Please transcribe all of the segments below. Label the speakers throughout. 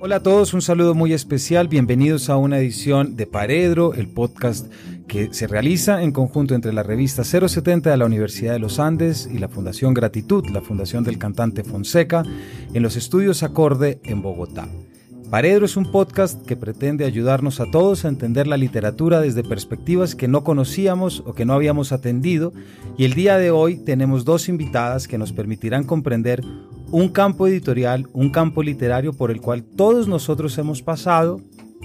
Speaker 1: Hola a todos, un saludo muy especial, bienvenidos a una edición de Paredro, el podcast que se realiza en conjunto entre la revista 070 de la Universidad de los Andes y la Fundación Gratitud, la fundación del cantante Fonseca, en los estudios Acorde en Bogotá. Paredro es un podcast que pretende ayudarnos a todos a entender la literatura desde perspectivas que no conocíamos o que no habíamos atendido y el día de hoy tenemos dos invitadas que nos permitirán comprender un campo editorial, un campo literario por el cual todos nosotros hemos pasado,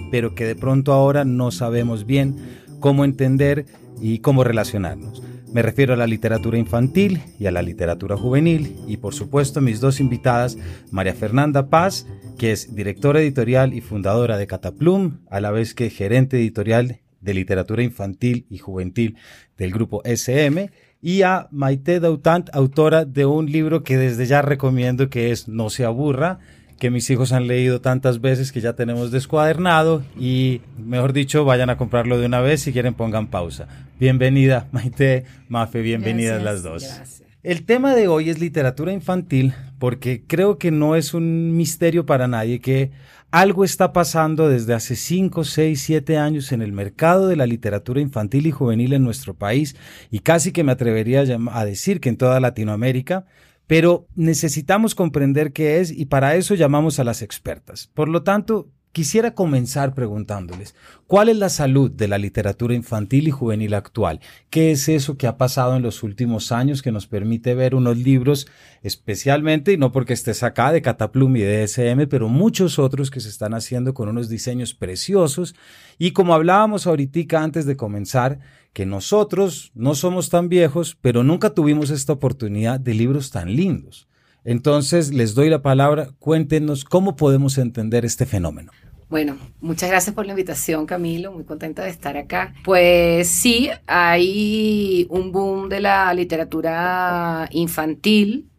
Speaker 1: pero que de pronto ahora no sabemos bien cómo entender y cómo relacionarnos. Me refiero a la literatura infantil y a la literatura juvenil y por supuesto mis dos invitadas, María Fernanda Paz, que es directora editorial y fundadora de Cataplum, a la vez que gerente editorial de literatura infantil y juvenil del grupo SM, y a Maite Dautant, autora de un libro que desde ya recomiendo que es No se aburra, que mis hijos han leído tantas veces que ya tenemos descuadernado y mejor dicho vayan a comprarlo de una vez si quieren pongan pausa. Bienvenida Maite, Mafe, bienvenidas las dos. El tema de hoy es literatura infantil porque creo que no es un misterio para nadie que algo está pasando desde hace 5, 6, 7 años en el mercado de la literatura infantil y juvenil en nuestro país y casi que me atrevería a decir que en toda Latinoamérica, pero necesitamos comprender qué es y para eso llamamos a las expertas. Por lo tanto, Quisiera comenzar preguntándoles, ¿cuál es la salud de la literatura infantil y juvenil actual? ¿Qué es eso que ha pasado en los últimos años que nos permite ver unos libros, especialmente, y no porque estés acá, de Cataplum y de SM, pero muchos otros que se están haciendo con unos diseños preciosos? Y como hablábamos ahorita antes de comenzar, que nosotros no somos tan viejos, pero nunca tuvimos esta oportunidad de libros tan lindos. Entonces, les doy la palabra, cuéntenos cómo podemos entender este fenómeno.
Speaker 2: Bueno, muchas gracias por la invitación, Camilo. Muy contenta de estar acá. Pues sí, hay un boom de la literatura infantil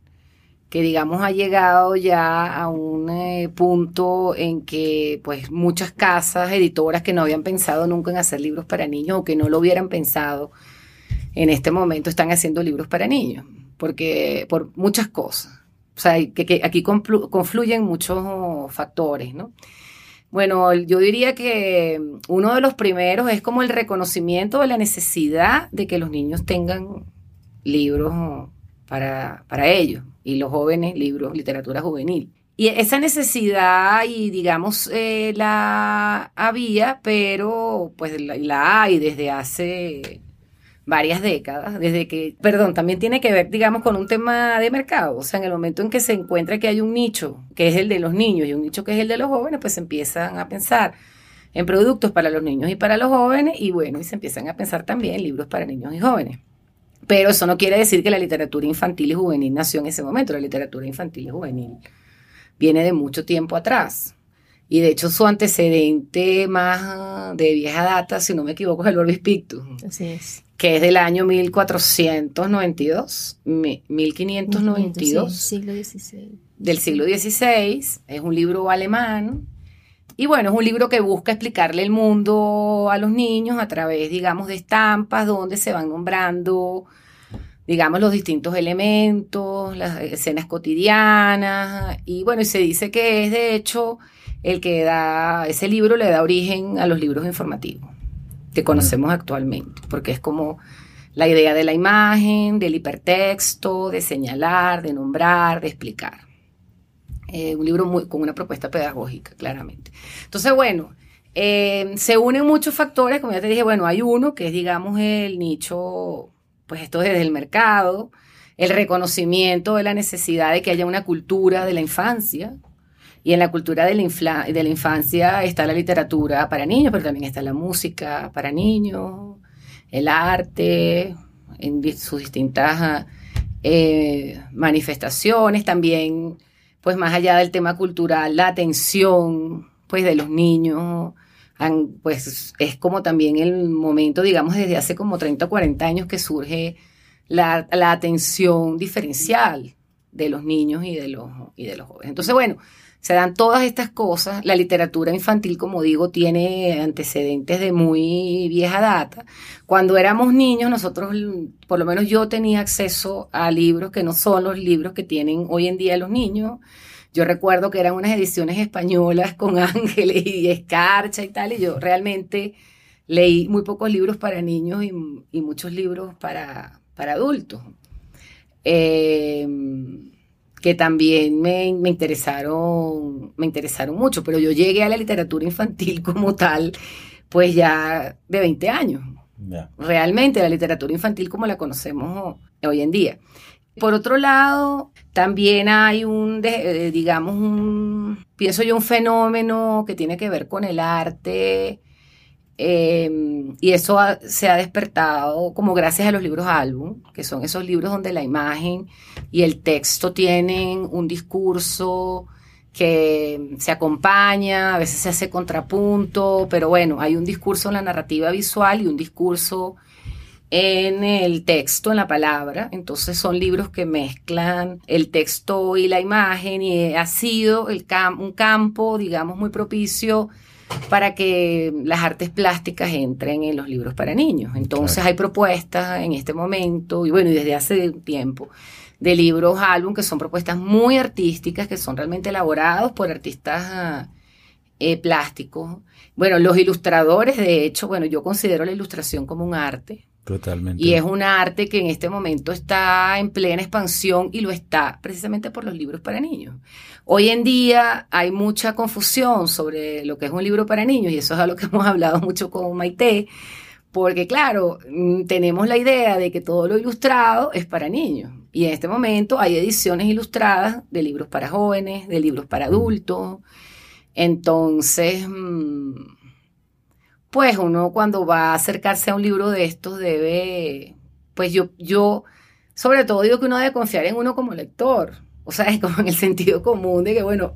Speaker 2: que digamos ha llegado ya a un eh, punto en que pues muchas casas editoras que no habían pensado nunca en hacer libros para niños o que no lo hubieran pensado en este momento están haciendo libros para niños porque por muchas cosas. O sea que, aquí confluyen muchos factores no bueno, yo diría que uno de los primeros es como el reconocimiento de la necesidad de que los niños tengan libros para, para ellos y los jóvenes libros, literatura juvenil. Y esa necesidad, y digamos, eh, la había, pero pues la, la hay desde hace varias décadas, desde que, perdón, también tiene que ver, digamos, con un tema de mercado. O sea, en el momento en que se encuentra que hay un nicho, que es el de los niños, y un nicho que es el de los jóvenes, pues se empiezan a pensar en productos para los niños y para los jóvenes, y bueno, y se empiezan a pensar también en libros para niños y jóvenes. Pero eso no quiere decir que la literatura infantil y juvenil nació en ese momento. La literatura infantil y juvenil viene de mucho tiempo atrás. Y de hecho su antecedente más de vieja data, si no me equivoco, es el Orbis Pictus.
Speaker 3: Así es
Speaker 2: que es del año 1492, 1592.
Speaker 3: siglo XVI.
Speaker 2: Del siglo XVI, es un libro alemán. Y bueno, es un libro que busca explicarle el mundo a los niños a través, digamos, de estampas donde se van nombrando, digamos, los distintos elementos, las escenas cotidianas. Y bueno, y se dice que es de hecho el que da, ese libro le da origen a los libros informativos que conocemos actualmente, porque es como la idea de la imagen, del hipertexto, de señalar, de nombrar, de explicar. Eh, un libro con una propuesta pedagógica, claramente. Entonces, bueno, eh, se unen muchos factores, como ya te dije, bueno, hay uno que es, digamos, el nicho, pues esto desde el mercado, el reconocimiento de la necesidad de que haya una cultura de la infancia, y en la cultura de la, de la infancia está la literatura para niños, pero también está la música para niños, el arte, en sus distintas eh, manifestaciones, también, pues más allá del tema cultural, la atención, pues de los niños, pues es como también el momento, digamos, desde hace como 30 o 40 años que surge la, la atención diferencial de los niños y de los, y de los jóvenes. Entonces, bueno, se dan todas estas cosas. La literatura infantil, como digo, tiene antecedentes de muy vieja data. Cuando éramos niños, nosotros, por lo menos yo tenía acceso a libros que no son los libros que tienen hoy en día los niños. Yo recuerdo que eran unas ediciones españolas con ángeles y escarcha y tal, y yo realmente leí muy pocos libros para niños y, muchos libros para, para adultos. Eh, que también me, interesaron, me interesaron mucho, pero yo llegué a la literatura infantil como tal, pues ya de 20 años. Realmente la literatura infantil como la conocemos hoy en día. Por otro lado, también hay un, eh, digamos, un, pienso yo, un fenómeno que tiene que ver con el arte Em, y eso se ha despertado como gracias a los libros álbum, que son esos libros donde la imagen y el texto tienen un discurso que se acompaña, a veces se hace contrapunto, pero bueno, hay un discurso en la narrativa visual y un discurso en el texto, en la palabra. Entonces son libros que mezclan el texto y la imagen y ha sido el un campo, digamos, muy propicio para que las artes plásticas entren en los libros para niños. Entonces hay propuestas en este momento, y bueno, y desde hace tiempo, de libros álbum que son propuestas muy artísticas, que son realmente elaborados por artistas eh, plásticos. Bueno, los ilustradores, de hecho, bueno, yo considero la ilustración como un arte.
Speaker 1: Totalmente.
Speaker 2: Y es un arte que en este momento está en plena expansión y lo está precisamente por los libros para niños. Hoy en día hay mucha confusión sobre lo que es un libro para niños y eso es algo que hemos hablado mucho con Maite, porque claro, mm, tenemos la idea de que todo lo ilustrado es para niños y en este momento hay ediciones ilustradas de libros para jóvenes, de libros para adultos. Entonces, mm, pues uno cuando va a acercarse a un libro de estos debe, pues yo, yo sobre todo digo que uno debe confiar en uno como lector o sea, es como en el sentido común de que, bueno,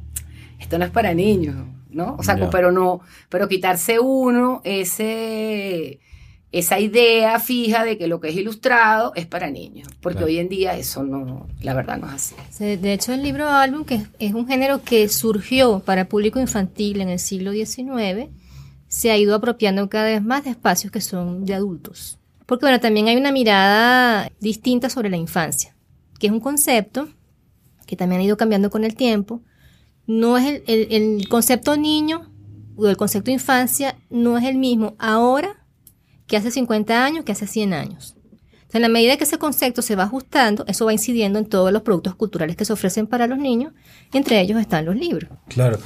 Speaker 2: esto no es para niños, ¿no? O sea, pero no, pero quitarse uno ese, esa idea fija de que lo que es ilustrado es para niños, porque hoy en día eso no, la verdad no es
Speaker 3: así. De hecho, el libro álbum, que es un género que surgió para público infantil en el siglo XIX, se ha ido apropiando cada vez más de espacios que son de adultos. Porque bueno, también hay una mirada distinta sobre la infancia, que es un concepto que también ha ido cambiando con el tiempo, no es el, concepto niño o el concepto infancia no es el mismo ahora que hace 50 años, que hace 100 años. En la medida que ese concepto se va ajustando, eso va incidiendo en todos los productos culturales que se ofrecen para los niños, y entre ellos están los libros.
Speaker 1: Claro.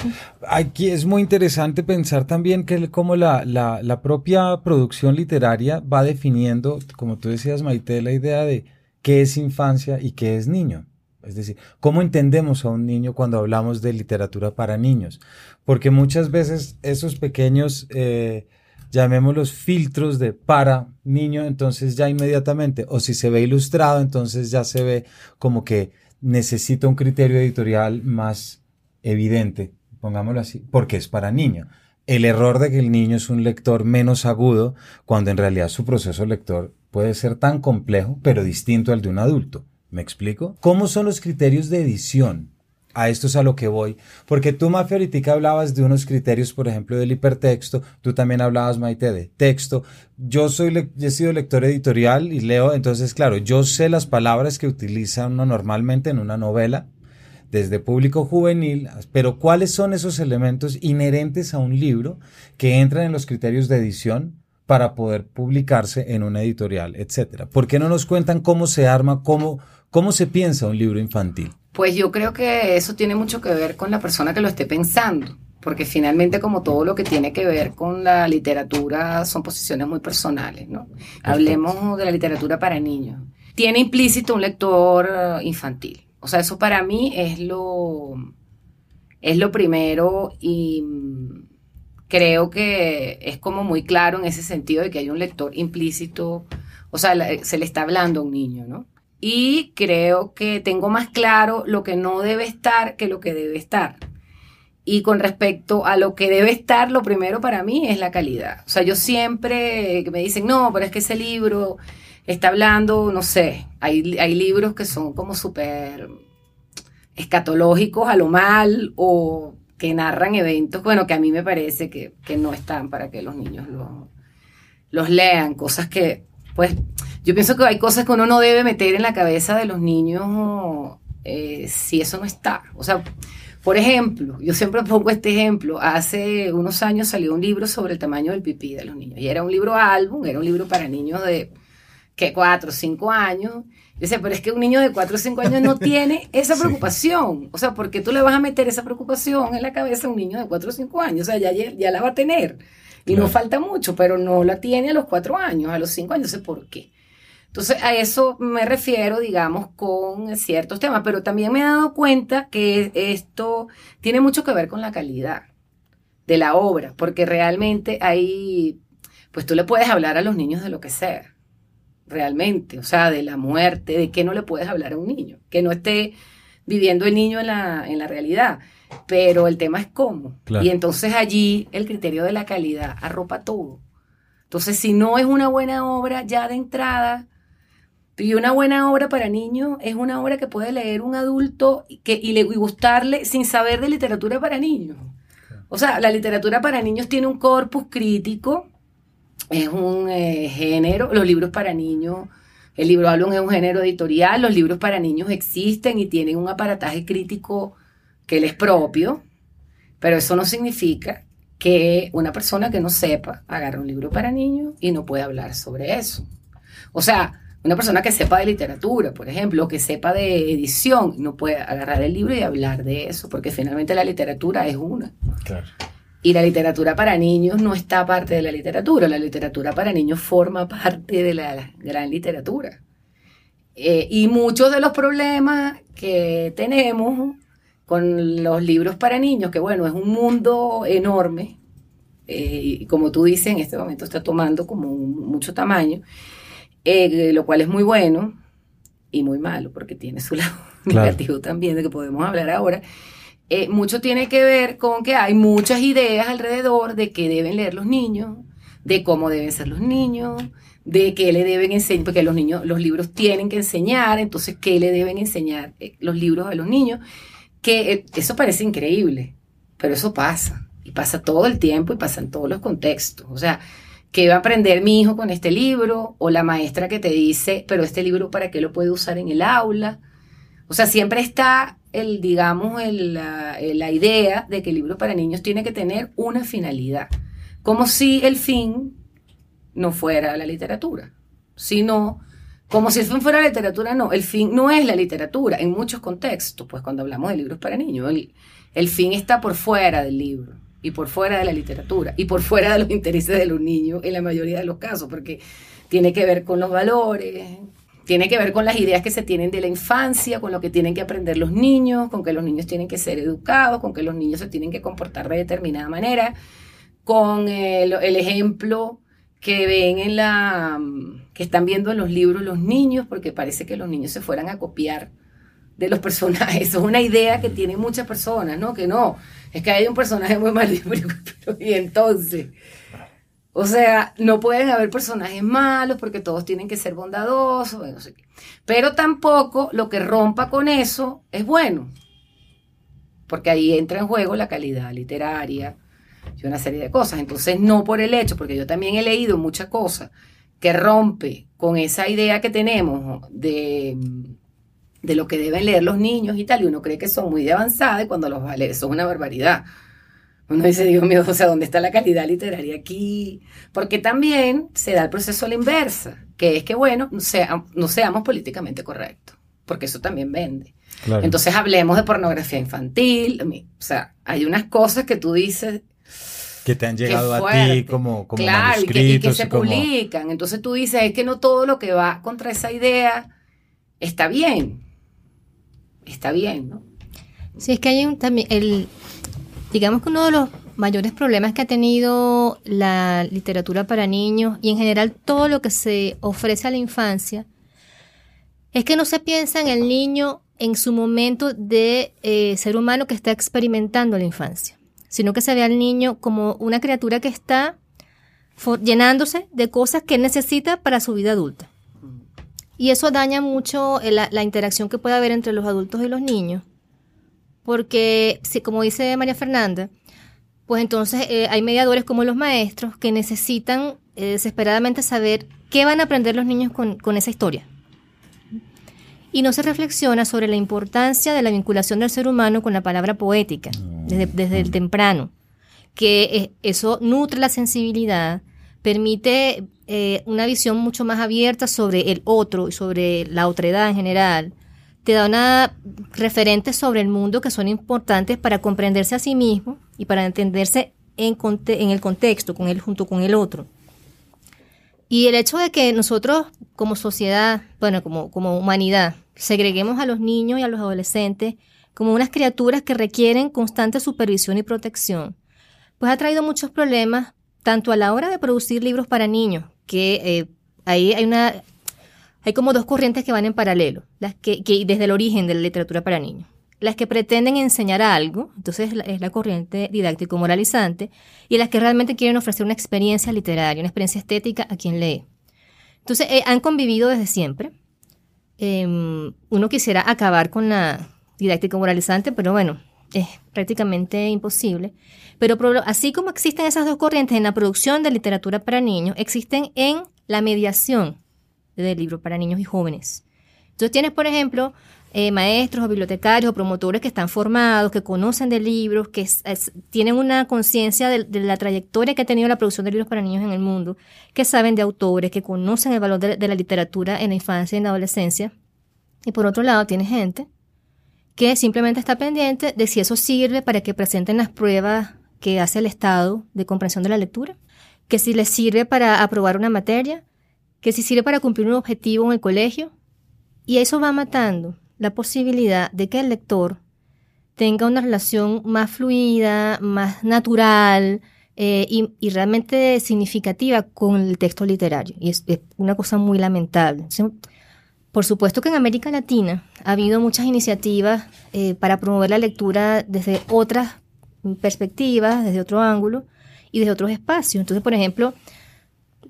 Speaker 1: Aquí es muy interesante pensar también que como la, la propia producción literaria va definiendo, como tú decías, Maite, la idea de qué es infancia y qué es niño. Es decir, ¿cómo entendemos a un niño cuando hablamos de literatura para niños? Porque muchas veces esos pequeños, eh, llamémoslos filtros de para niño, entonces ya inmediatamente, o si se ve ilustrado, entonces ya se ve como que necesita un criterio editorial más evidente, pongámoslo así, porque es para niño. El error de que el niño es un lector menos agudo, cuando en realidad su proceso lector puede ser tan complejo, pero distinto al de un adulto. ¿Me explico? ¿Cómo son los criterios de edición? A esto es a lo que voy. Porque tú, Mafia, ahorita hablabas de unos criterios, por ejemplo, del hipertexto. Tú también hablabas, Maite, de texto. Yo soy, he sido lector editorial y leo, entonces, claro, yo sé las palabras que utiliza uno normalmente en una novela, desde público juvenil, pero ¿cuáles son esos elementos inherentes a un libro que entran en los criterios de edición para poder publicarse en una editorial, etcétera? ¿Por qué no nos cuentan cómo se arma, cómo ¿Cómo se piensa un libro infantil?
Speaker 2: Pues yo creo que eso tiene mucho que ver con la persona que lo esté pensando, porque finalmente como todo lo que tiene que ver con la literatura son posiciones muy personales, ¿no? Hablemos de la literatura para niños. Tiene implícito un lector eh, infantil. O sea, eso para mí es lo, es lo primero y mm, creo que es como muy claro en ese sentido de que hay un lector implícito, o sea, se le está hablando a un niño, ¿no? Y creo que tengo más claro lo que no debe estar que lo que debe estar. Y con respecto a lo que debe estar, lo primero para mí es la calidad. O sea, yo siempre me dicen, no, pero es que ese libro está hablando, no sé, hay, hay libros que son como súper escatológicos a lo mal o que narran eventos, bueno, que a mí me parece que, que no están para que los niños lo- los lean, cosas que, pues, yo pienso que hay cosas que uno no debe meter en la cabeza de los niños eh, si eso no está. O sea, por ejemplo, yo siempre pongo este ejemplo, hace unos años salió un libro sobre el tamaño del pipí de los niños, y era un libro álbum, era un libro para niños de, que cuatro o cinco años. Yo decía, pero es que un niño de cuatro o cinco años no tiene esa
Speaker 1: Sí.
Speaker 2: preocupación. O sea, ¿por qué tú le vas a meter esa preocupación en la cabeza a un niño de cuatro o cinco años? O sea, ya, ya, la va a tener. Y
Speaker 1: Claro.
Speaker 2: no falta mucho, pero no la tiene a los cuatro años, a los cinco años, sé por qué. Entonces, a eso me refiero, digamos, con ciertos temas, pero también me he dado cuenta que esto tiene mucho que ver con la calidad de la obra, porque realmente hay, pues tú le puedes hablar a los niños de lo que sea, realmente, o sea, de la muerte, de qué no le puedes hablar a un niño, que no esté viviendo el niño en la, en la realidad, pero el tema es cómo.
Speaker 1: Claro.
Speaker 2: Y entonces allí el criterio de la calidad arropa todo. Entonces, si no es una buena obra ya de entrada, y una buena obra para niños es una obra que puede leer un adulto y que, y, le, y gustarle sin saber de literatura para niños. O sea, la literatura para niños tiene un corpus crítico, es un eh, género, los libros para niños, el libro álbum es un género editorial, los libros para niños existen y tienen un aparataje crítico que les es propio, pero eso no significa que una persona que no sepa agarre un libro para niños y no puede hablar sobre eso. O sea, una persona que sepa de literatura, por ejemplo, o que sepa de edición, no puede agarrar el libro y hablar de eso, porque finalmente la literatura es una.
Speaker 1: Claro.
Speaker 2: Y la literatura para niños no está parte de la literatura, la literatura para niños forma parte de la gran literatura. Eh, y muchos de los problemas que tenemos con los libros para niños, que bueno, es un mundo enorme, eh, y como tú dices, en este momento está tomando como un- mucho tamaño, eh, lo cual es muy bueno y muy malo, porque tiene su lado
Speaker 1: Claro.
Speaker 2: negativo también, de que podemos hablar ahora. Eh, mucho tiene que ver con que hay muchas ideas alrededor de qué deben leer los niños, de cómo deben ser los niños, de qué le deben enseñar, porque los niños, los libros tienen que enseñar, entonces qué le deben enseñar eh, los libros a los niños, que eh, eso parece increíble, pero eso pasa, y pasa todo el tiempo y pasa en todos los contextos, o sea, ¿qué va a aprender mi hijo con este libro? O la maestra que te dice, pero este libro para qué lo puede usar en el aula. O sea, siempre está el, digamos, el, la, idea de que el libro para niños tiene que tener una finalidad. Como si el fin no fuera la literatura. Sino, como si el fin fuera la literatura, no. El fin no es la literatura en muchos contextos, pues cuando hablamos de libros para niños. El fin está por fuera del libro y por fuera de la literatura y por fuera de los intereses de los niños en la mayoría de los casos, porque tiene que ver con los valores, tiene que ver con las ideas que se tienen de la infancia, con lo que tienen que aprender los niños, con que los niños tienen que ser educados, con que los niños se tienen que comportar de determinada manera, con el, el ejemplo que ven en la que están viendo en los libros los niños, porque parece que los niños se fueran a copiar de los personajes. Eso es una idea que tienen muchas personas, ¿no? Que no, es que hay un personaje muy malo, pero, y entonces, o sea, no pueden haber personajes malos porque todos tienen que ser bondadosos. Pero tampoco lo que rompa con eso es bueno, porque ahí entra en juego la calidad literaria y una serie de cosas. Entonces, no por el hecho, porque yo también he leído muchas cosas que rompe con esa idea que tenemos de de lo que deben leer los niños y tal, y uno cree que son muy de avanzada y cuando los va a leer, eso es una barbaridad. Uno dice, Dios mío, o sea, ¿dónde está la calidad literaria aquí? Porque también se da el proceso a la inversa, que es que, bueno, no, sea, no seamos políticamente correctos, porque eso también vende.
Speaker 1: Claro.
Speaker 2: Entonces hablemos de pornografía infantil, o sea, hay unas cosas que tú dices,
Speaker 1: que te han llegado a ti como, como
Speaker 2: claro, y que, y que se
Speaker 1: y como...
Speaker 2: publican. Entonces tú dices, es que no todo lo que va contra esa idea está bien. Está bien, ¿no?
Speaker 3: Sí, es que hay un también, el, digamos que uno de los mayores problemas que ha tenido la literatura para niños y en general todo lo que se ofrece a la infancia es que no se piensa en el niño en su momento de eh, ser humano que está experimentando la infancia, sino que se ve al niño como una criatura que está llenándose de cosas que necesita para su vida adulta. Y eso daña mucho la, la, interacción que puede haber entre los adultos y los niños. porque, como dice María Fernanda, pues entonces eh, hay mediadores como los maestros que necesitan eh, desesperadamente saber qué van a aprender los niños con, esa historia. Y no se reflexiona sobre la importancia de la vinculación del ser humano con la palabra poética, desde, el temprano, que eh, eso nutre la sensibilidad, permite una visión mucho más abierta sobre el otro y sobre la otredad en general, te da una referente sobre el mundo que son importantes para comprenderse a sí mismo y para entenderse en, en el contexto, con él junto con el otro. Y el hecho de que nosotros como sociedad, bueno, como, como humanidad, segreguemos a los niños y a los adolescentes como unas criaturas que requieren constante supervisión y protección, pues ha traído muchos problemas, tanto a la hora de producir libros para niños, que eh, ahí hay una hay como dos corrientes que van en paralelo, las que, desde el origen de la literatura para niños. Las que pretenden enseñar algo, entonces es la corriente didáctico-moralizante, y las que realmente quieren ofrecer una experiencia literaria, una experiencia estética a quien lee. Entonces, eh, han convivido desde siempre. Em, uno quisiera acabar con la didáctico-moralizante, pero bueno, es prácticamente imposible. Pero así como existen esas dos corrientes en la producción de literatura para niños, existen en la mediación de libros para niños y jóvenes. Entonces tienes, por ejemplo, eh, maestros o bibliotecarios o promotores que están formados, que conocen de libros, que tienen una conciencia de, la trayectoria que ha tenido la producción de libros para niños en el mundo, que saben de autores, que conocen el valor de, la literatura en la infancia y en la adolescencia. Y por otro lado, tienes gente que simplemente está pendiente de si eso sirve para que presenten las pruebas que hace el Estado de comprensión de la lectura, que si les sirve para aprobar una materia, que si sirve para cumplir un objetivo en el colegio. Y eso va matando la posibilidad de que el lector tenga una relación más fluida, más natural eh, y, realmente significativa con el texto literario. Y es, una cosa muy lamentable. Por supuesto que en América Latina ha habido muchas iniciativas eh, para promover la lectura desde otras perspectivas, desde otro ángulo y desde otros espacios. Entonces, por ejemplo,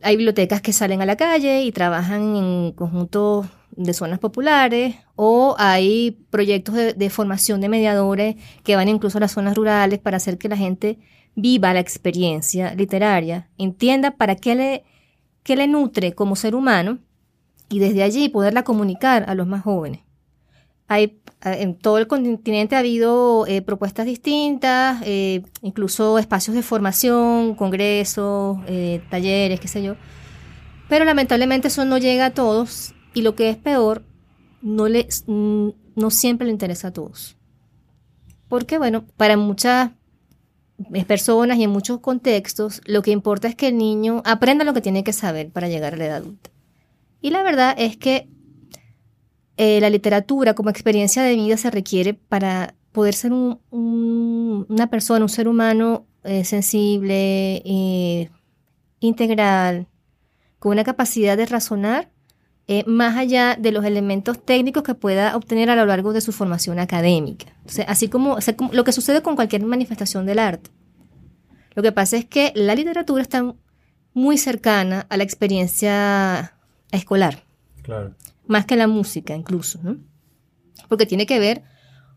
Speaker 3: hay bibliotecas que salen a la calle y trabajan en conjuntos de zonas populares o hay proyectos de, formación de mediadores que van incluso a las zonas rurales para hacer que la gente viva la experiencia literaria, entienda para qué le, qué le nutre como ser humano y desde allí poderla comunicar a los más jóvenes. Hay en todo el continente ha habido eh, propuestas distintas, eh, incluso espacios de formación, congresos, eh, talleres, qué sé yo. Pero lamentablemente eso no llega a todos y lo que es peor, no, mm, no siempre le interesa a todos. Porque bueno, para muchas personas y en muchos contextos, lo que importa es que el niño aprenda lo que tiene que saber para llegar a la edad adulta. Y la verdad es que eh, la literatura como experiencia de vida se requiere para poder ser una persona, un ser humano eh, sensible, eh, integral, con una capacidad de razonar más allá de los elementos técnicos que pueda obtener a lo largo de su formación académica. así como, como lo que sucede con cualquier manifestación del arte. Lo que pasa es que la literatura está muy cercana a la experiencia escolar. Claro más que la música incluso, ¿no? Porque tiene que ver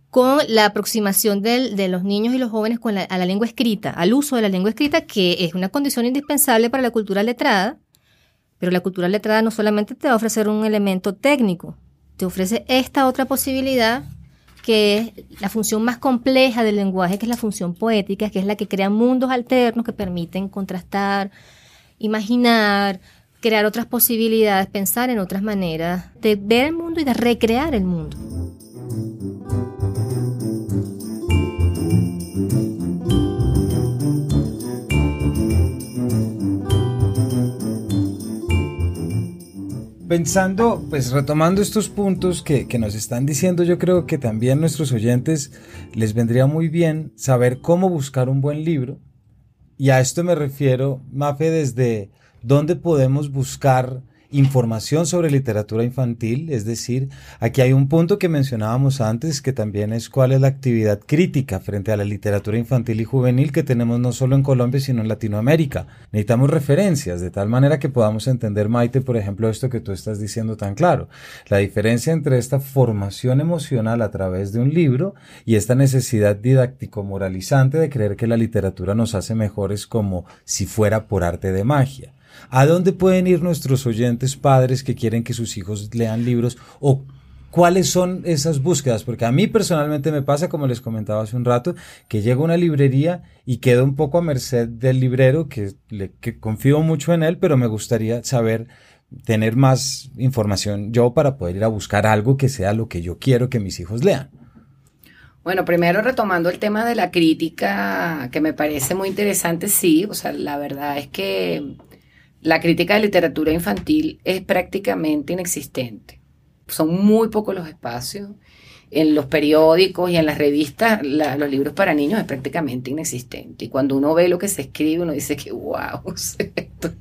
Speaker 3: con la aproximación de los niños y los jóvenes con a la lengua escrita, al uso de la lengua escrita, que es una condición indispensable para la cultura letrada, pero la cultura letrada no solamente te va a ofrecer un elemento técnico, te ofrece esta otra posibilidad que es la función más compleja del lenguaje, que es la función poética, que es la que crea mundos alternos que permiten contrastar, imaginar, crear otras posibilidades, pensar en otras maneras de ver el mundo y de recrear el mundo.
Speaker 1: Pensando, pues retomando estos puntos que, que, nos están diciendo, yo creo que también nuestros oyentes les vendría muy bien saber cómo buscar un buen libro. Y a esto me refiero, Mafe, desde dónde podemos buscar información sobre literatura infantil, es decir, aquí hay un punto que mencionábamos antes que también es cuál es la actividad crítica frente a la literatura infantil y juvenil que tenemos no solo en Colombia sino en Latinoamérica. Necesitamos referencias de tal manera que podamos entender, Maite, por ejemplo, esto que tú estás diciendo tan claro, la diferencia entre esta formación emocional a través de un libro y esta necesidad didáctico moralizante de creer que la literatura nos hace mejores como si fuera por arte de magia. ¿A dónde pueden ir nuestros oyentes padres que quieren que sus hijos lean libros o cuáles son esas búsquedas? Porque a mí personalmente me pasa, como les comentaba hace un rato, que llego a una librería y quedo un poco a merced del librero, que, le, que confío mucho en él, pero me gustaría saber tener más información yo para poder ir a buscar algo que sea lo que yo quiero que mis hijos lean.
Speaker 2: Bueno, primero retomando el tema de la crítica, que me parece muy interesante, sí, o sea, la verdad es que la crítica de literatura infantil es prácticamente inexistente. Son muy pocos los espacios. En los periódicos y en las revistas, los libros para niños es prácticamente inexistente. Y cuando uno ve lo que se escribe, uno dice que, wow, esto,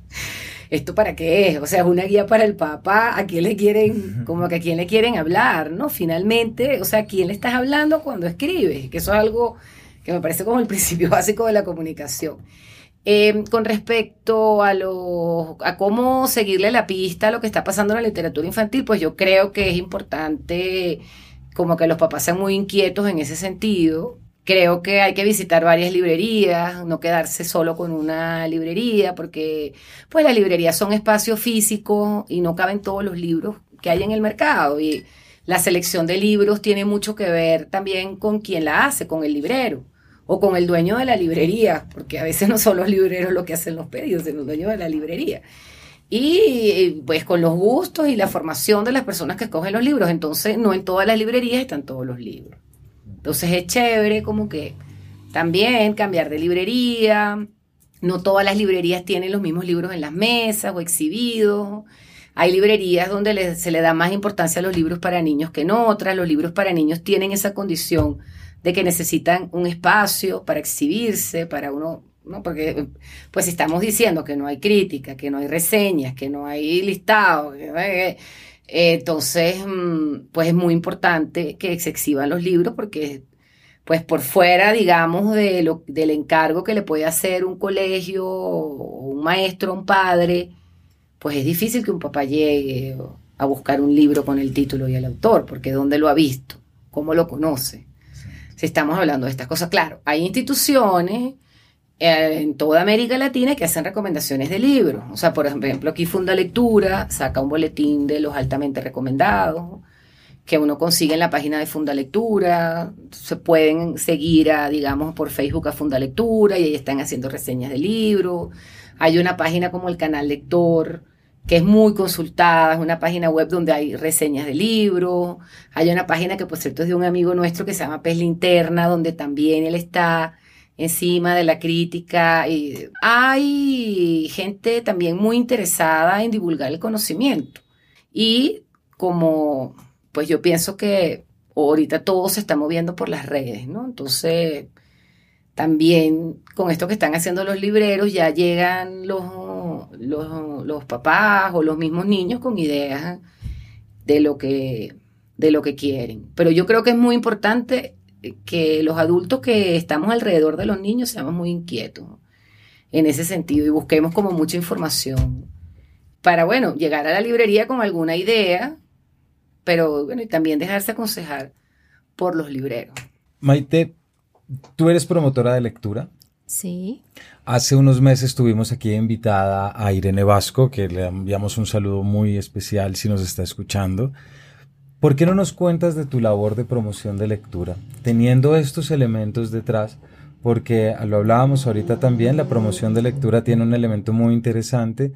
Speaker 2: ¿esto para qué es? O sea, es una guía para el papá, a quién le quieren, como que a quién le quieren hablar, ¿no? Finalmente, o sea, ¿a quién le estás hablando cuando escribes? Que eso es algo que me parece como el principio básico de la comunicación. Eh, con respecto a, lo, a cómo seguirle la pista a lo que está pasando en la literatura infantil, pues yo creo que es importante como que los papás sean muy inquietos en ese sentido. Creo que hay que visitar varias librerías, no quedarse solo con una librería, porque pues las librerías son espacios físicos y no caben todos los libros que hay en el mercado. Y la selección de libros tiene mucho que ver también con quién la hace, con el librero o con el dueño de la librería, porque a veces no son los libreros los que hacen los pedidos, sino el dueño de la librería. Y pues con los gustos y la formación de las personas que escogen los libros. Entonces, no en todas las librerías están todos los libros. Entonces es chévere como que también cambiar de librería. No todas las librerías tienen los mismos libros en las mesas o exhibidos. Hay librerías donde se le da más importancia a los libros para niños que en otras. Los libros para niños tienen esa condición de que necesitan un espacio para exhibirse, para uno, ¿no? Porque pues estamos diciendo que no hay crítica, que no hay reseñas, que no hay listado, entonces mm, pues es muy importante que se exhiban los libros porque pues por fuera, digamos, de lo, del encargo que le puede hacer un colegio, un maestro, un padre, pues es difícil que un papá llegue a buscar un libro con el título y el autor, porque ¿dónde lo ha visto? ¿Cómo lo conoce? Si estamos hablando de estas cosas. Claro, hay instituciones eh, en toda América Latina que hacen recomendaciones de libros. O sea, por ejemplo, aquí Funda Lectura saca un boletín de los altamente recomendados que uno consigue en la página de Funda Lectura. Se pueden seguir, a, digamos, por Facebook a Funda Lectura y ahí están haciendo reseñas de libros. Hay una página como el canal Lector que es muy consultada, es una página web donde hay reseñas de libros, hay una página que por cierto es de un amigo nuestro que se llama Pez Linterna, donde también él está encima de la crítica. Y hay gente también muy interesada en divulgar el conocimiento. Y como, pues yo pienso que ahorita todo se está moviendo por las redes, ¿no? Entonces, también con esto que están haciendo los libreros, ya llegan los los, papás o los mismos niños con ideas de lo que de lo que quieren. Pero yo creo que es muy importante que los adultos que estamos alrededor de los niños seamos muy inquietos en ese sentido y busquemos como mucha información para, bueno, llegar a la librería con alguna idea, pero bueno, y también dejarse aconsejar por los libreros.
Speaker 1: Maite, ¿tú eres promotora de lectura?
Speaker 3: Sí.
Speaker 1: Hace unos meses tuvimos aquí invitada a Irene Vasco, que le enviamos un saludo muy especial si nos está escuchando. ¿Por qué no nos cuentas de tu labor de promoción de lectura? Teniendo estos elementos detrás, porque lo hablábamos ahorita también, la promoción de lectura tiene un elemento muy interesante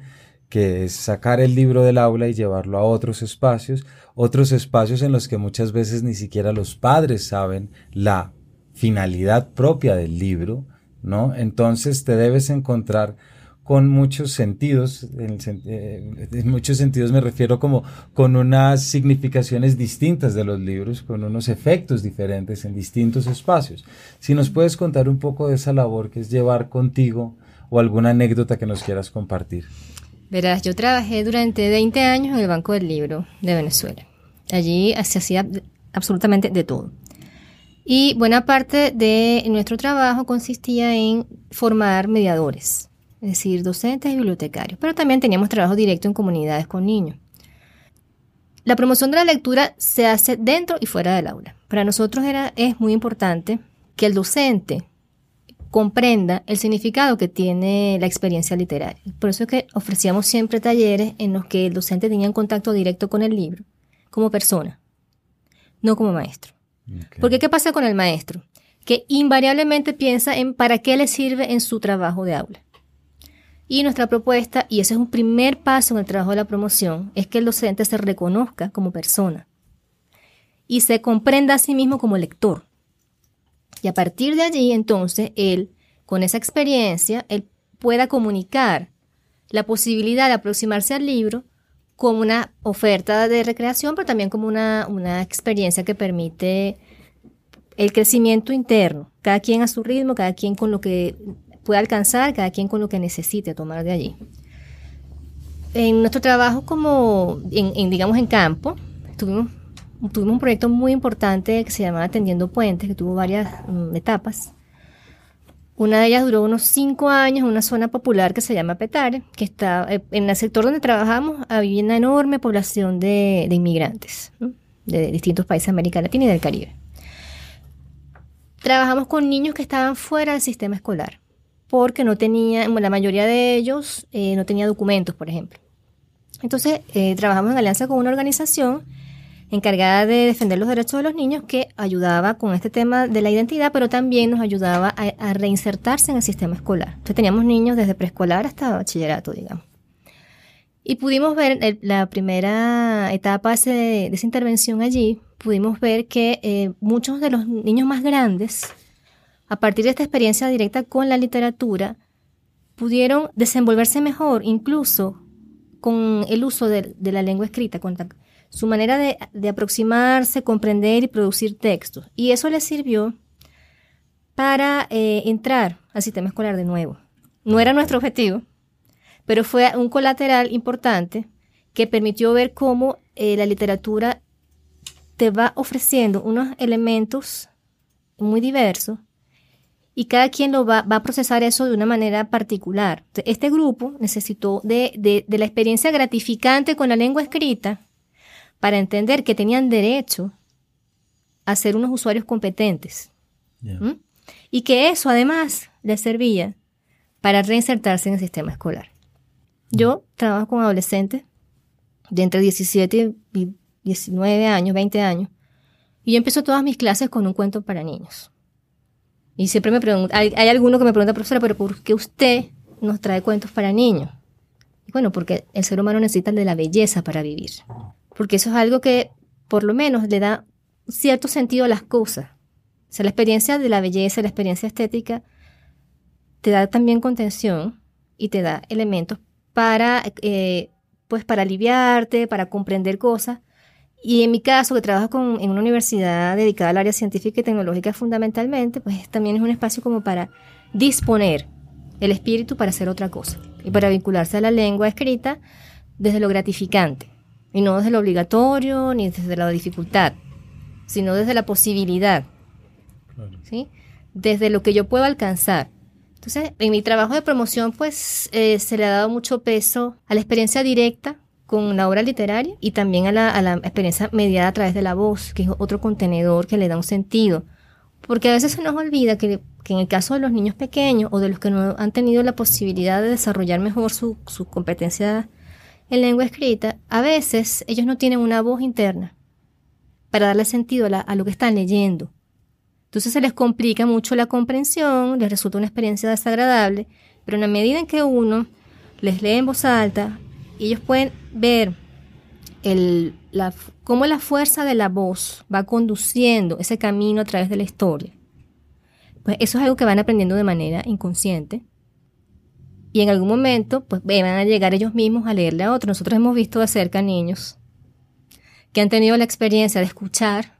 Speaker 1: que es sacar el libro del aula y llevarlo a otros espacios, otros espacios en los que muchas veces ni siquiera los padres saben la finalidad propia del libro, ¿no? Entonces te debes encontrar con muchos sentidos, eh, en, muchos sentidos me refiero como con unas significaciones distintas de los libros, con unos efectos diferentes en distintos espacios. Si nos puedes contar un poco de esa labor que es llevar contigo o alguna anécdota que nos quieras compartir.
Speaker 3: Verás, yo trabajé durante 20 años en el Banco del Libro de Venezuela. Allí se hacía absolutamente de todo. Y buena parte de nuestro trabajo consistía en formar mediadores, es decir, docentes y bibliotecarios, pero también teníamos trabajo directo en comunidades con niños. La promoción de la lectura se hace dentro y fuera del aula. Para nosotros era, es muy importante que el docente comprenda el significado que tiene la experiencia literaria. Por eso es que ofrecíamos siempre talleres en los que el docente tenía un contacto directo con el libro, como persona, no como maestro. Porque ¿qué pasa con el maestro? Que invariablemente piensa en para qué le sirve en su trabajo de aula. Y nuestra propuesta, y ese es un primer paso en el trabajo de la promoción, es que el docente se reconozca como persona y se comprenda a sí mismo como lector. Y a partir de allí, entonces, él, con esa experiencia, él pueda comunicar la posibilidad de aproximarse al libro como una oferta de recreación, pero también como una, una experiencia que permite el crecimiento interno, cada quien a su ritmo, cada quien con lo que puede alcanzar, cada quien con lo que necesite tomar de allí. En nuestro trabajo como, en, digamos, en campo, tuvimos, tuvimos un proyecto muy importante que se llamaba Atendiendo Puentes, que tuvo varias mm, etapas. Una de ellas duró unos cinco años en una zona popular que se llama Petare, que está eh, en el sector donde trabajamos había una enorme población de, inmigrantes de distintos países de América Latina y del Caribe. Trabajamos con niños que estaban fuera del sistema escolar porque no tenía, la mayoría de ellos eh, no tenía documentos, por ejemplo. Entonces, eh, trabajamos en alianza con una organización encargada de defender los derechos de los niños que ayudaba con este tema de la identidad, pero también nos ayudaba a, reinsertarse en el sistema escolar. Entonces teníamos niños desde preescolar hasta bachillerato, digamos. Y pudimos ver la primera etapa de, esa intervención allí, pudimos ver que eh, muchos de los niños más grandes a partir de esta experiencia directa con la literatura, pudieron desenvolverse mejor, incluso con el uso de, la lengua escrita, con su manera de, aproximarse, comprender y producir textos. Y eso les sirvió para eh, entrar al sistema escolar de nuevo. No era nuestro objetivo, pero fue un colateral importante que permitió ver cómo eh, la literatura te va ofreciendo unos elementos muy diversos y cada quien lo va, a procesar eso de una manera particular. Este grupo necesitó de, la experiencia gratificante con la lengua escrita para entender que tenían derecho a ser unos usuarios competentes. Y que eso además les servía para reinsertarse en el sistema escolar. Yo trabajo con adolescentes de entre 17 y 19 años, 20 años, y yo empiezo todas mis clases con un cuento para niños. Y siempre me pregunta, hay, alguno que me pregunta, profesora, pero ¿por qué usted nos trae cuentos para niños? Y bueno, porque el ser humano necesita de la belleza para vivir. Porque eso es algo que por lo menos le da cierto sentido a las cosas. O sea, la experiencia de la belleza, la experiencia estética, te da también contención y te da elementos para, eh, pues, para aliviarte, para comprender cosas y en mi caso, que trabajo en una universidad dedicada al área científica y tecnológica fundamentalmente, pues también es un espacio como para disponer el espíritu para hacer otra cosa y para vincularse a la lengua escrita desde lo gratificante y no desde lo obligatorio ni desde la dificultad, sino desde la posibilidad, ¿sí? desde lo que yo puedo alcanzar. Entonces, en mi trabajo de promoción, pues eh, se le ha dado mucho peso a la experiencia directa con la obra literaria y también a la, experiencia mediada a través de la voz, que es otro contenedor que le da un sentido. Porque a veces se nos olvida que, en el caso de los niños pequeños o de los que no han tenido la posibilidad de desarrollar mejor su, su competencia en lengua escrita, a veces ellos no tienen una voz interna para darle sentido a, lo que están leyendo. Entonces se les complica mucho la comprensión, les resulta una experiencia desagradable, pero en la medida en que uno les lee en voz alta, ellos pueden ver cómo la fuerza de la voz va conduciendo ese camino a través de la historia. Pues eso es algo que van aprendiendo de manera inconsciente. Y en algún momento, pues van a llegar ellos mismos a leerle a otros. Nosotros hemos visto de cerca niños que han tenido la experiencia de escuchar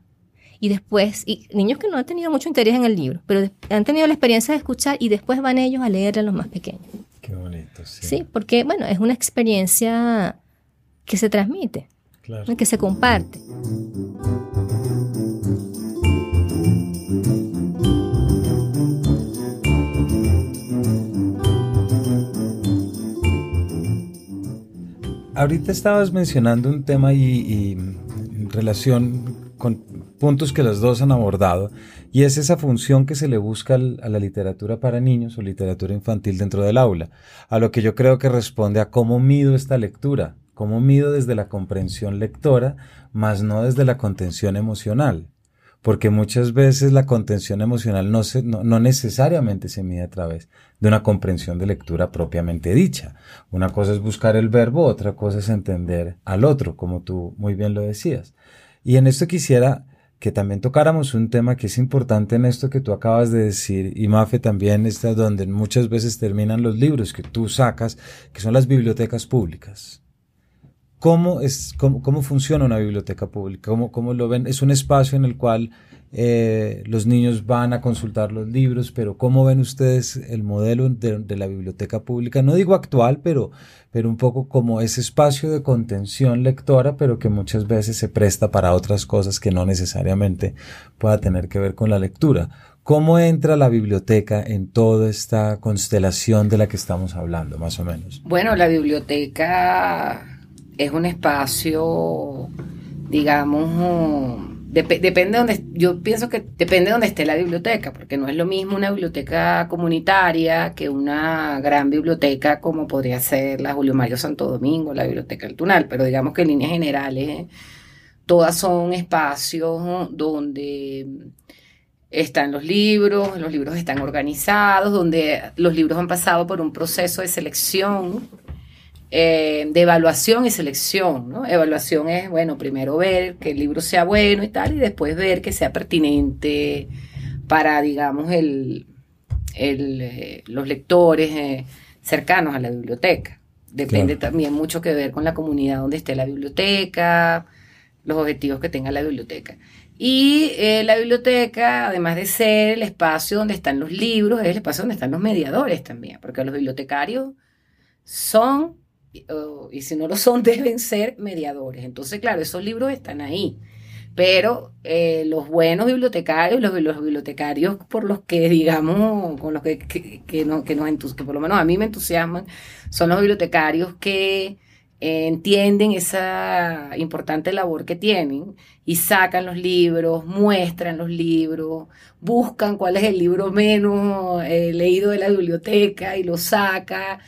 Speaker 3: y después, y niños que no han tenido mucho interés en el libro, pero han tenido la experiencia de escuchar y después van ellos a leerle a los más pequeños.
Speaker 1: Qué bonito, sí.
Speaker 3: Sí, porque, bueno, es una experiencia que se transmite, que se comparte.
Speaker 1: Ahorita estabas mencionando un tema y, en relación con puntos que los dos han abordado, y es esa función que se le busca a la literatura para niños o literatura infantil dentro del aula, a lo que yo creo que responde a cómo mido esta lectura, cómo mido desde la comprensión lectora, más no desde la contención emocional porque muchas veces la contención emocional no, se, no, necesariamente se mide a través de una comprensión de lectura propiamente dicha. Una cosa es buscar el verbo, otra cosa es entender al otro, como tú muy bien lo decías. Y en esto quisiera que también tocáramos un tema que es importante en esto que tú acabas de decir, y Mafe también está donde muchas veces terminan los libros que tú sacas, que son las bibliotecas públicas. ¿Cómo, es, cómo, funciona una biblioteca pública? ¿Cómo, ¿Cómo, lo ven? Es un espacio en el cual eh, los niños van a consultar los libros, pero ¿cómo ven ustedes el modelo de, la biblioteca pública? No digo actual, pero, pero un poco como ese espacio de contención lectora, pero que muchas veces se presta para otras cosas que no necesariamente pueda tener que ver con la lectura. ¿Cómo entra la biblioteca en toda esta constelación de la que estamos hablando, más o menos?
Speaker 2: Bueno, la biblioteca es un espacio, digamos, depende donde, yo pienso que depende de donde esté la biblioteca, porque no es lo mismo una biblioteca comunitaria que una gran biblioteca como podría ser la Julio Mario Santo Domingo, la Biblioteca del Tunal, pero digamos que en líneas generales todas son espacios donde están los libros, los libros están organizados, donde los libros han pasado por un proceso de selección eh, de evaluación y selección. ¿no? Evaluación es, bueno, primero ver que el libro sea bueno y tal, y después ver que sea pertinente para, digamos, el, eh, los lectores eh, cercanos a la biblioteca. Depende también mucho que ver con la comunidad donde esté la biblioteca, los objetivos que tenga la biblioteca. Y la biblioteca, además de ser el espacio donde están los libros, es el espacio donde están los mediadores también, porque los bibliotecarios son y si no lo son, deben ser mediadores. Entonces, claro, esos libros están ahí. Pero eh, los buenos bibliotecarios, los, bibliotecarios por los que, digamos, con los que, que, no, que, que por lo menos a mí me entusiasman, son los bibliotecarios que eh, entienden esa importante labor que tienen y sacan los libros, muestran los libros, buscan cuál es el libro menos eh, leído de la biblioteca y lo saca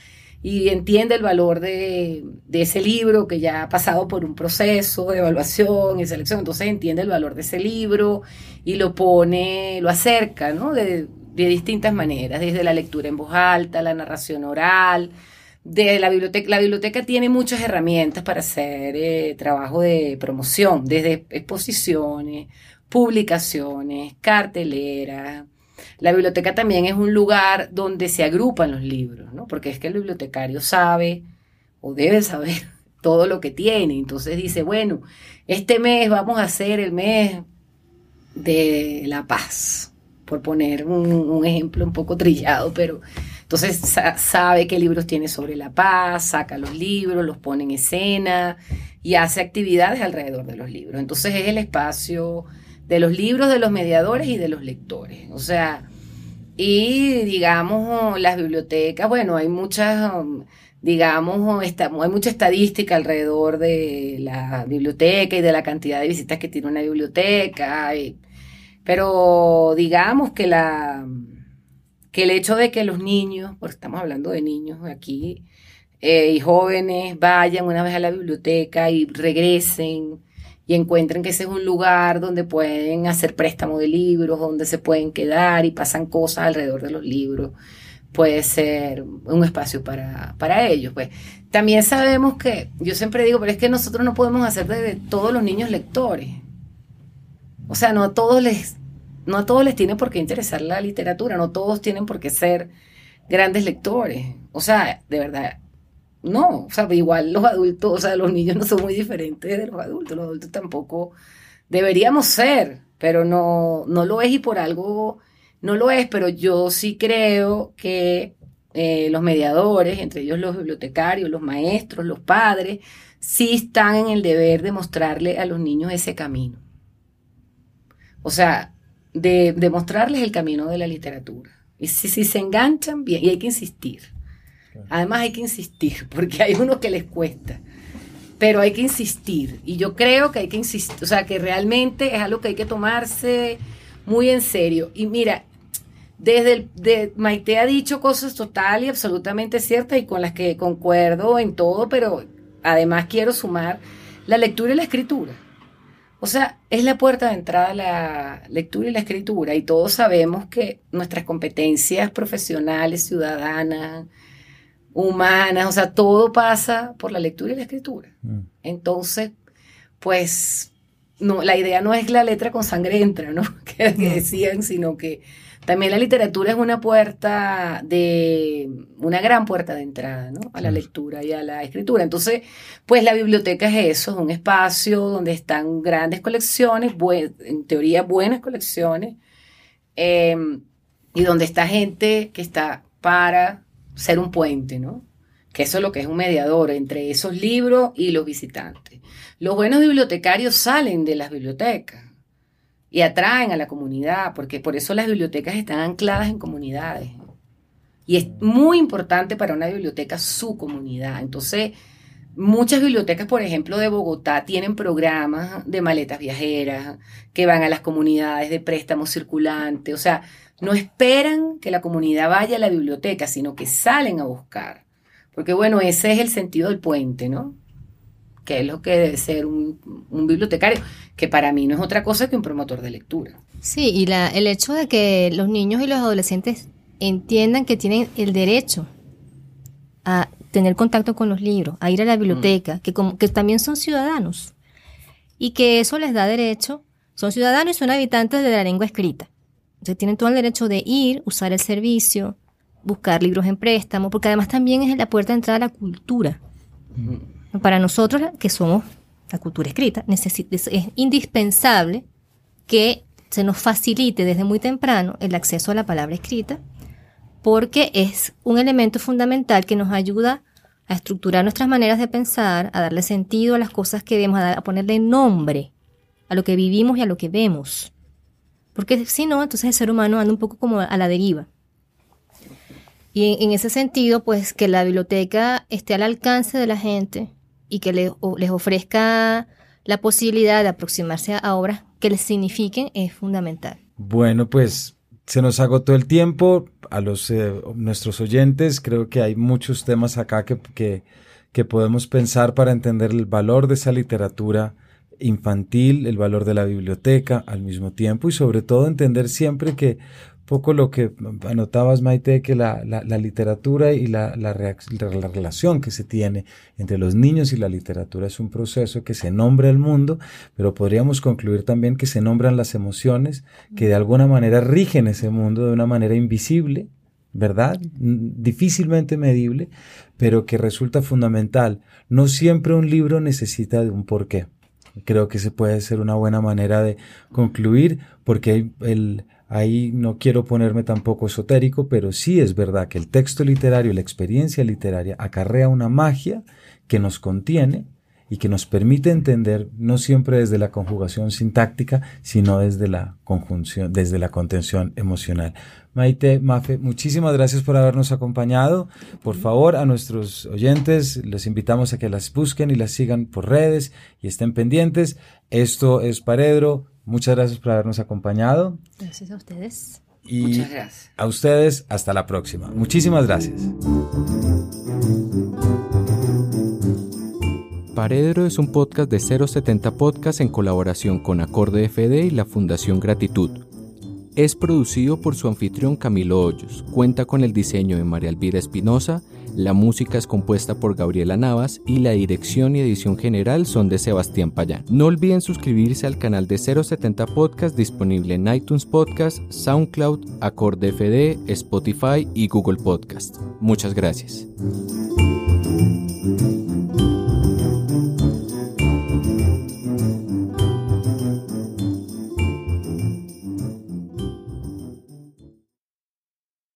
Speaker 2: y entiende el valor de, ese libro que ya ha pasado por un proceso de evaluación y selección, entonces entiende el valor de ese libro y lo pone, lo acerca, ¿no? De, distintas maneras, desde la lectura en voz alta, la narración oral, de la biblioteca. La biblioteca tiene muchas herramientas para hacer eh, trabajo de promoción, desde exposiciones, publicaciones, carteleras, la biblioteca también es un lugar donde se agrupan los libros, ¿no? Porque es que el bibliotecario sabe o debe saber todo lo que tiene. Entonces dice, bueno, este mes vamos a hacer el mes de la paz, por poner un, ejemplo un poco trillado, pero entonces sabe qué libros tiene sobre la paz, saca los libros, los pone en escena y hace actividades alrededor de los libros. Entonces es el espacio de los libros, de los mediadores y de los lectores. O sea, y digamos, las bibliotecas, bueno, hay muchas, digamos, hay mucha estadística alrededor de la biblioteca y de la cantidad de visitas que tiene una biblioteca. pero digamos que la que el hecho de que los niños, porque estamos hablando de niños aquí, eh, y jóvenes vayan una vez a la biblioteca y regresen y encuentren que ese es un lugar donde pueden hacer préstamo de libros, donde se pueden quedar y pasan cosas alrededor de los libros, puede ser un espacio para, para ellos. Pues también sabemos que, yo siempre digo, pero es que nosotros no podemos hacer de, todos los niños lectores. O sea, no a todos les, no a todos les tiene por qué interesar la literatura, no todos tienen por qué ser grandes lectores. O sea, de verdad, no, o sea, igual los adultos, o sea, los niños no son muy diferentes de los adultos, los adultos tampoco deberíamos ser, pero no, no lo es y por algo no lo es, pero yo sí creo que eh, los mediadores, entre ellos los bibliotecarios, los maestros, los padres, sí están en el deber de mostrarle a los niños ese camino. O sea, de, mostrarles el camino de la literatura. Y si, si, se enganchan, bien, y hay que insistir. Además hay que insistir, porque hay unos que les cuesta. Pero hay que insistir. Y yo creo que hay que insistir. O sea, que realmente es algo que hay que tomarse muy en serio. Y mira, desde el, de, Maite ha dicho cosas total y absolutamente ciertas y con las que concuerdo en todo, pero además quiero sumar la lectura y la escritura. O sea, es la puerta de entrada la lectura y la escritura y todos sabemos que nuestras competencias profesionales, ciudadanas, humanas, o sea, todo pasa por la lectura y la escritura. Mm. Entonces, pues, no, la idea no es la letra con sangre entra, ¿no? que decían, sino que también la literatura es una puerta de, una gran puerta de entrada, ¿no? A la lectura y a la escritura. Entonces, pues la biblioteca es eso, es un espacio donde están grandes colecciones, en teoría buenas colecciones, em, y donde está gente que está para ser un puente, ¿no? Que eso es lo que es un mediador entre esos libros y los visitantes. Los buenos bibliotecarios salen de las bibliotecas y atraen a la comunidad, porque por eso las bibliotecas están ancladas en comunidades. Y es muy importante para una biblioteca su comunidad. Entonces, muchas bibliotecas, por ejemplo, de Bogotá, tienen programas de maletas viajeras que van a las comunidades de préstamo circulante. O sea, no esperan que la comunidad vaya a la biblioteca, sino que salen a buscar. Porque bueno, ese es el sentido del puente, ¿no? que es lo que debe ser un, bibliotecario, que para mí no es otra cosa que un promotor de lectura.
Speaker 3: Sí, y la, el hecho de que los niños y los adolescentes entiendan que tienen el derecho a tener contacto con los libros, a ir a la biblioteca, mm. que, como, que también son ciudadanos y que eso les da derecho, son ciudadanos y son habitantes de la lengua escrita. Entonces tienen todo el derecho de ir, usar el servicio, buscar libros en préstamo, porque además también es la puerta de entrada a la cultura. Para nosotros, que somos la cultura escrita, es indispensable que se nos facilite desde muy temprano el acceso a la palabra escrita, porque es un elemento fundamental que nos ayuda a estructurar nuestras maneras de pensar, a darle sentido a las cosas que vemos, a, ponerle nombre a lo que vivimos y a lo que vemos. Porque si no, entonces el ser humano anda un poco como a la deriva. Y en, ese sentido, pues que la biblioteca esté al alcance de la gente, y que les, ofrezca la posibilidad de aproximarse a obras que les signifiquen es fundamental.
Speaker 1: Bueno, pues se nos agotó el tiempo. A los eh, nuestros oyentes, creo que hay muchos temas acá que, que, que podemos pensar para entender el valor de esa literatura infantil, el valor de la biblioteca al mismo tiempo y sobre todo entender siempre que poco lo que anotabas, Maite, que la, la, literatura y la, la, relación que se tiene entre los niños y la literatura es un proceso que se nombra el mundo, pero podríamos concluir también que se nombran las emociones que de alguna manera rigen ese mundo de una manera invisible, ¿verdad? Difícilmente medible, pero que resulta fundamental. No siempre un libro necesita de un porqué. Creo que se puede ser una buena manera de concluir, porque el, Ahí no quiero ponerme tampoco esotérico, pero sí es verdad que el texto literario, la experiencia literaria, acarrea una magia que nos contiene y que nos permite entender no siempre desde la conjugación sintáctica, sino desde la conjunción, desde la contención emocional. Maite, Mafe, muchísimas gracias por habernos acompañado. Por favor, a nuestros oyentes los invitamos a que las busquen y las sigan por redes y estén pendientes. Esto es Paredro, Muchas gracias por habernos acompañado.
Speaker 3: Gracias a ustedes.
Speaker 1: Y Muchas gracias. A ustedes, hasta la próxima. Muchísimas gracias.
Speaker 4: Paredro es un podcast de 070 Podcast en colaboración con Acorde FD y la Fundación Gratitud. Es producido por su anfitrión Camilo Hoyos. Cuenta con el diseño de María Elvira Espinosa la música es compuesta por Gabriela Navas y la dirección y edición general son de Sebastián Payán. No olviden suscribirse al canal de 070 Podcast disponible en iTunes Podcast, SoundCloud, Acorde FD, Spotify y Google Podcast. Muchas gracias.